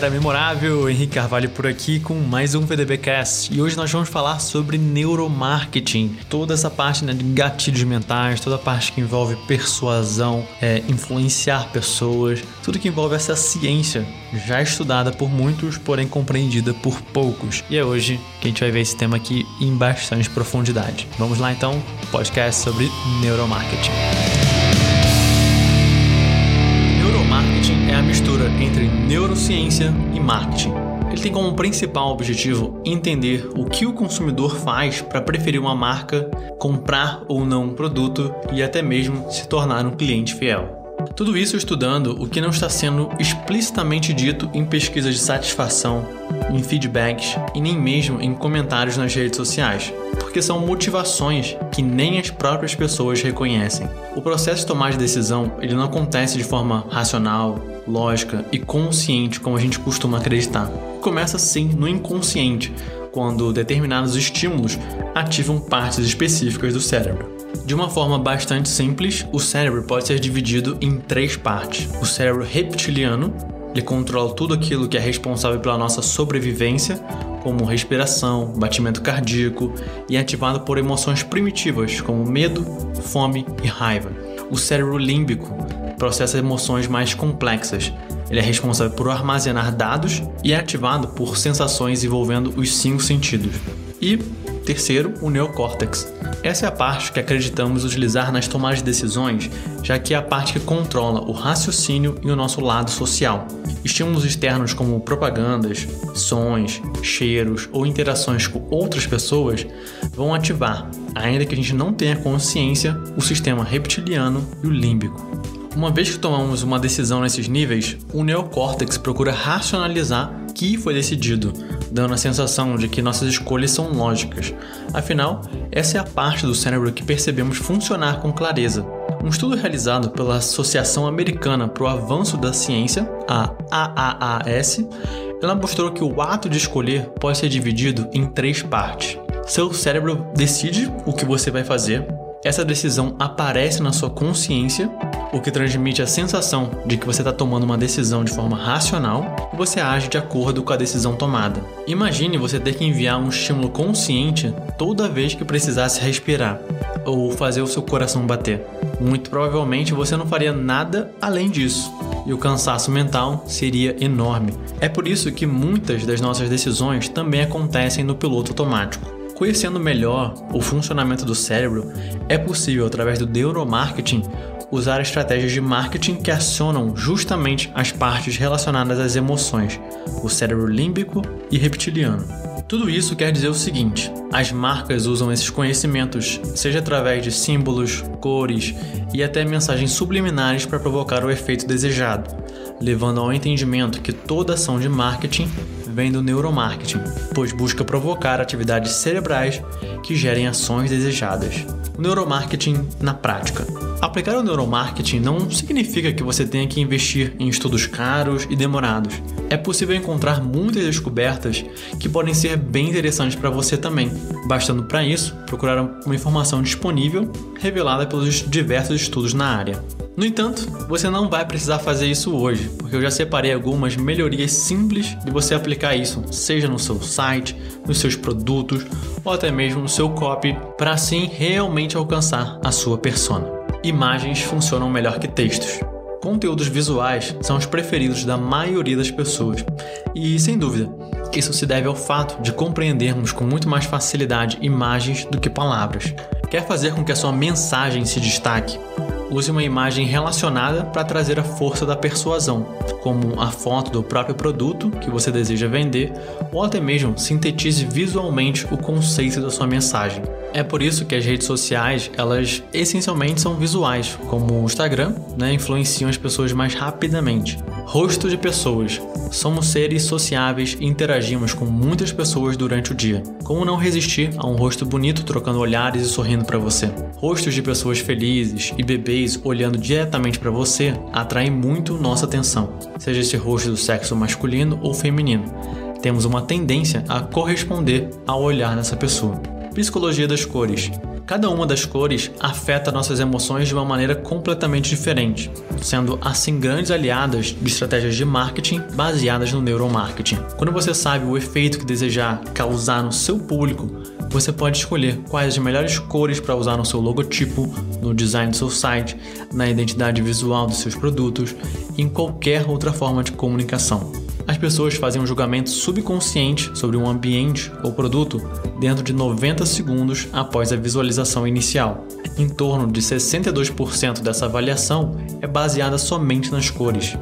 galera memorável, Henrique Carvalho por aqui com mais um VDBcast. E hoje nós vamos falar sobre neuromarketing, toda essa parte né, de gatilhos mentais, toda a parte que envolve persuasão, é, influenciar pessoas, tudo que envolve essa ciência já estudada por muitos, porém compreendida por poucos. E é hoje que a gente vai ver esse tema aqui em bastante profundidade. Vamos lá então, podcast sobre neuromarketing. Entre neurociência e marketing. Ele tem como principal objetivo entender o que o consumidor faz para preferir uma marca, comprar ou não um produto e até mesmo se tornar um cliente fiel. Tudo isso estudando o que não está sendo explicitamente dito em pesquisas de satisfação, em feedbacks e nem mesmo em comentários nas redes sociais, porque são motivações que nem as próprias pessoas reconhecem. O processo de tomar de decisão ele não acontece de forma racional, lógica e consciente como a gente costuma acreditar. Começa sim no inconsciente, quando determinados estímulos ativam partes específicas do cérebro. De uma forma bastante simples, o cérebro pode ser dividido em três partes: o cérebro reptiliano, ele controla tudo aquilo que é responsável pela nossa sobrevivência, como respiração, batimento cardíaco, e é ativado por emoções primitivas como medo, fome e raiva. O cérebro límbico processa emoções mais complexas. Ele é responsável por armazenar dados e é ativado por sensações envolvendo os cinco sentidos. E, terceiro, o neocórtex. Essa é a parte que acreditamos utilizar nas tomadas de decisões, já que é a parte que controla o raciocínio e o nosso lado social. Estímulos externos como propagandas, sons, cheiros ou interações com outras pessoas vão ativar, ainda que a gente não tenha consciência, o sistema reptiliano e o límbico. Uma vez que tomamos uma decisão nesses níveis, o neocórtex procura racionalizar o que foi decidido, dando a sensação de que nossas escolhas são lógicas. Afinal, essa é a parte do cérebro que percebemos funcionar com clareza. Um estudo realizado pela Associação Americana para o Avanço da Ciência, a AAAS, ela mostrou que o ato de escolher pode ser dividido em três partes. Seu cérebro decide o que você vai fazer, essa decisão aparece na sua consciência, o que transmite a sensação de que você está tomando uma decisão de forma racional e você age de acordo com a decisão tomada. Imagine você ter que enviar um estímulo consciente toda vez que precisasse respirar ou fazer o seu coração bater. Muito provavelmente você não faria nada além disso e o cansaço mental seria enorme. É por isso que muitas das nossas decisões também acontecem no piloto automático. Conhecendo melhor o funcionamento do cérebro, é possível, através do neuromarketing, usar estratégias de marketing que acionam justamente as partes relacionadas às emoções, o cérebro límbico e reptiliano. Tudo isso quer dizer o seguinte: as marcas usam esses conhecimentos, seja através de símbolos, cores e até mensagens subliminares para provocar o efeito desejado, levando ao entendimento que toda ação de marketing vem do neuromarketing, pois busca provocar atividades cerebrais que gerem ações desejadas. Neuromarketing na prática. Aplicar o neuromarketing não significa que você tenha que investir em estudos caros e demorados. É possível encontrar muitas descobertas que podem ser bem interessantes para você também, bastando para isso procurar uma informação disponível revelada pelos diversos estudos na área. No entanto, você não vai precisar fazer isso hoje, porque eu já separei algumas melhorias simples de você aplicar isso, seja no seu site, nos seus produtos ou até mesmo no seu copy, para assim realmente alcançar a sua persona. Imagens funcionam melhor que textos. Conteúdos visuais são os preferidos da maioria das pessoas, e sem dúvida, isso se deve ao fato de compreendermos com muito mais facilidade imagens do que palavras. Quer fazer com que a sua mensagem se destaque? Use uma imagem relacionada para trazer a força da persuasão, como a foto do próprio produto que você deseja vender, ou até mesmo sintetize visualmente o conceito da sua mensagem. É por isso que as redes sociais, elas essencialmente são visuais, como o Instagram, né, influenciam as pessoas mais rapidamente. Rosto de pessoas. Somos seres sociáveis e interagimos com muitas pessoas durante o dia. Como não resistir a um rosto bonito trocando olhares e sorrindo para você? Rostos de pessoas felizes e bebês olhando diretamente para você atraem muito nossa atenção, seja esse rosto do sexo masculino ou feminino. Temos uma tendência a corresponder ao olhar dessa pessoa. Psicologia das cores. Cada uma das cores afeta nossas emoções de uma maneira completamente diferente, sendo assim grandes aliadas de estratégias de marketing baseadas no neuromarketing. Quando você sabe o efeito que desejar causar no seu público, você pode escolher quais as melhores cores para usar no seu logotipo, no design do seu site, na identidade visual dos seus produtos e em qualquer outra forma de comunicação. As pessoas fazem um julgamento subconsciente sobre um ambiente ou produto dentro de 90 segundos após a visualização inicial. Em torno de 62% dessa avaliação é baseada somente nas cores.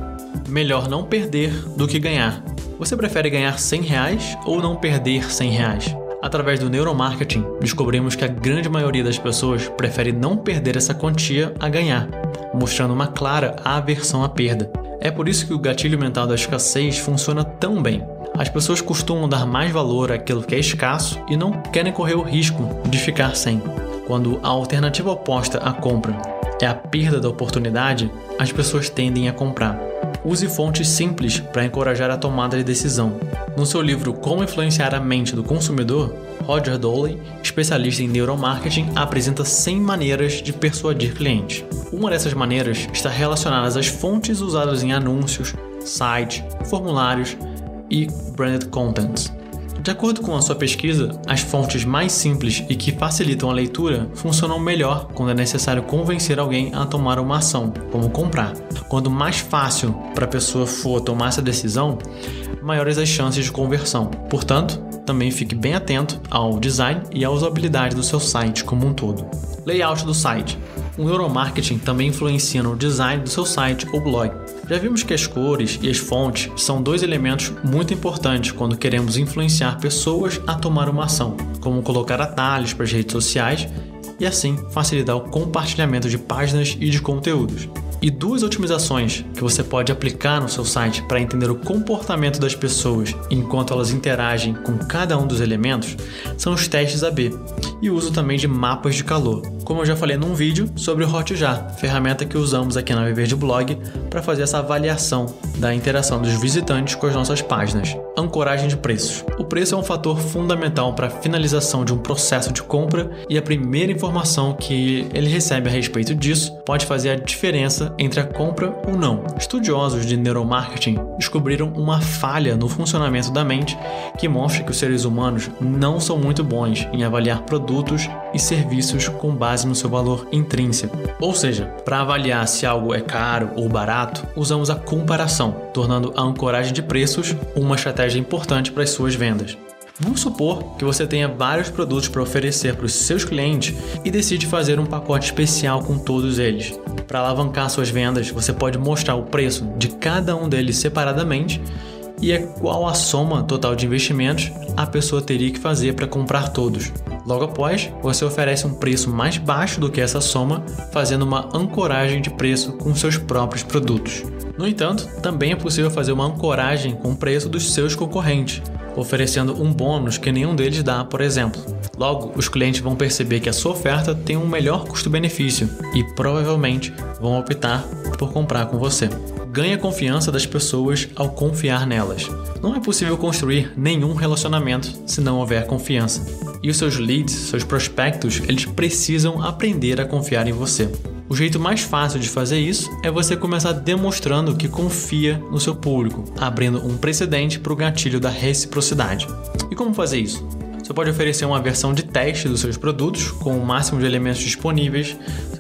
Melhor não perder do que ganhar. Você prefere ganhar 100 reais ou não perder 100 reais? Através do neuromarketing, descobrimos que a grande maioria das pessoas prefere não perder essa quantia a ganhar, mostrando uma clara aversão à perda. É por isso que o gatilho mental da escassez funciona tão bem. As pessoas costumam dar mais valor àquilo que é escasso e não querem correr o risco de ficar sem. Quando a alternativa oposta à compra é a perda da oportunidade, as pessoas tendem a comprar. Use fontes simples para encorajar a tomada de decisão. No seu livro Como Influenciar a Mente do Consumidor, Roger Doley, especialista em neuromarketing, apresenta 100 maneiras de persuadir clientes. Uma dessas maneiras está relacionada às fontes usadas em anúncios, sites, formulários e branded contents. De acordo com a sua pesquisa, as fontes mais simples e que facilitam a leitura funcionam melhor quando é necessário convencer alguém a tomar uma ação, como comprar. Quanto mais fácil para a pessoa for tomar essa decisão, maiores as chances de conversão. Portanto, também fique bem atento ao design e à usabilidade do seu site como um todo. Layout do site. O neuromarketing também influencia no design do seu site ou blog. Já vimos que as cores e as fontes são dois elementos muito importantes quando queremos influenciar pessoas a tomar uma ação, como colocar atalhos para as redes sociais e assim facilitar o compartilhamento de páginas e de conteúdos. E duas otimizações que você pode aplicar no seu site para entender o comportamento das pessoas enquanto elas interagem com cada um dos elementos são os testes AB e uso também de mapas de calor, como eu já falei num vídeo sobre o Hotjar, ferramenta que usamos aqui na Viver de Blog para fazer essa avaliação da interação dos visitantes com as nossas páginas. Ancoragem de preços. O preço é um fator fundamental para a finalização de um processo de compra e a primeira informação que ele recebe a respeito disso pode fazer a diferença entre a compra ou não. Estudiosos de neuromarketing descobriram uma falha no funcionamento da mente que mostra que os seres humanos não são muito bons em avaliar produtos e serviços com base no seu valor intrínseco. Ou seja, para avaliar se algo é caro ou barato, usamos a comparação, tornando a ancoragem de preços uma estratégia importante para as suas vendas. Vamos supor que você tenha vários produtos para oferecer para os seus clientes e decide fazer um pacote especial com todos eles. Para alavancar suas vendas, você pode mostrar o preço de cada um deles separadamente e é qual a soma total de investimentos a pessoa teria que fazer para comprar todos. Logo após, você oferece um preço mais baixo do que essa soma, fazendo uma ancoragem de preço com seus próprios produtos. No entanto, também é possível fazer uma ancoragem com o preço dos seus concorrentes, oferecendo um bônus que nenhum deles dá, por exemplo. Logo, os clientes vão perceber que a sua oferta tem um melhor custo-benefício e provavelmente vão optar por comprar com você. Ganhe a confiança das pessoas ao confiar nelas. Não é possível construir nenhum relacionamento se não houver confiança. E os seus leads, seus prospectos, eles precisam aprender a confiar em você. O jeito mais fácil de fazer isso é você começar demonstrando que confia no seu público, abrindo um precedente para o gatilho da reciprocidade. E como fazer isso? Você pode oferecer uma versão de teste dos seus produtos com o máximo de elementos disponíveis.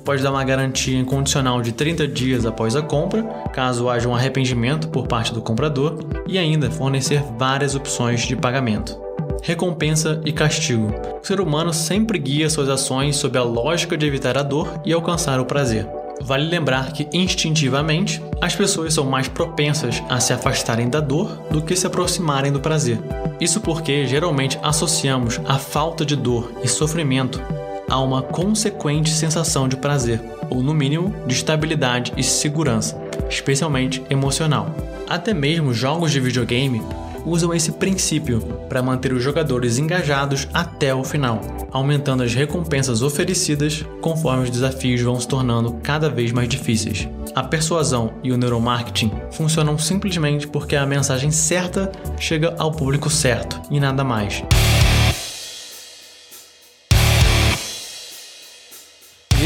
Pode dar uma garantia incondicional de 30 dias após a compra, caso haja um arrependimento por parte do comprador, e ainda fornecer várias opções de pagamento recompensa e castigo. O ser humano sempre guia suas ações sob a lógica de evitar a dor e alcançar o prazer. Vale lembrar que, instintivamente, as pessoas são mais propensas a se afastarem da dor do que se aproximarem do prazer. Isso porque geralmente associamos a falta de dor e sofrimento a uma consequente sensação de prazer, ou no mínimo de estabilidade e segurança, especialmente emocional. Até mesmo jogos de videogame usam esse princípio para manter os jogadores engajados até o final, aumentando as recompensas oferecidas conforme os desafios vão se tornando cada vez mais difíceis. A persuasão e o neuromarketing funcionam simplesmente porque a mensagem certa chega ao público certo e nada mais.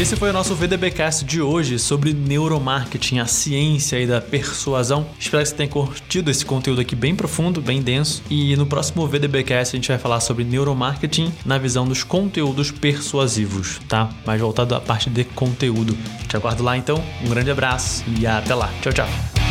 Esse foi o nosso VDBcast de hoje sobre neuromarketing, a ciência aí da persuasão. Espero que você tenha curtido esse conteúdo aqui bem profundo, bem denso. E no próximo VDBcast a gente vai falar sobre neuromarketing na visão dos conteúdos persuasivos, tá? Mais voltado à parte de conteúdo. Te aguardo lá então. Um grande abraço e até lá. Tchau, tchau.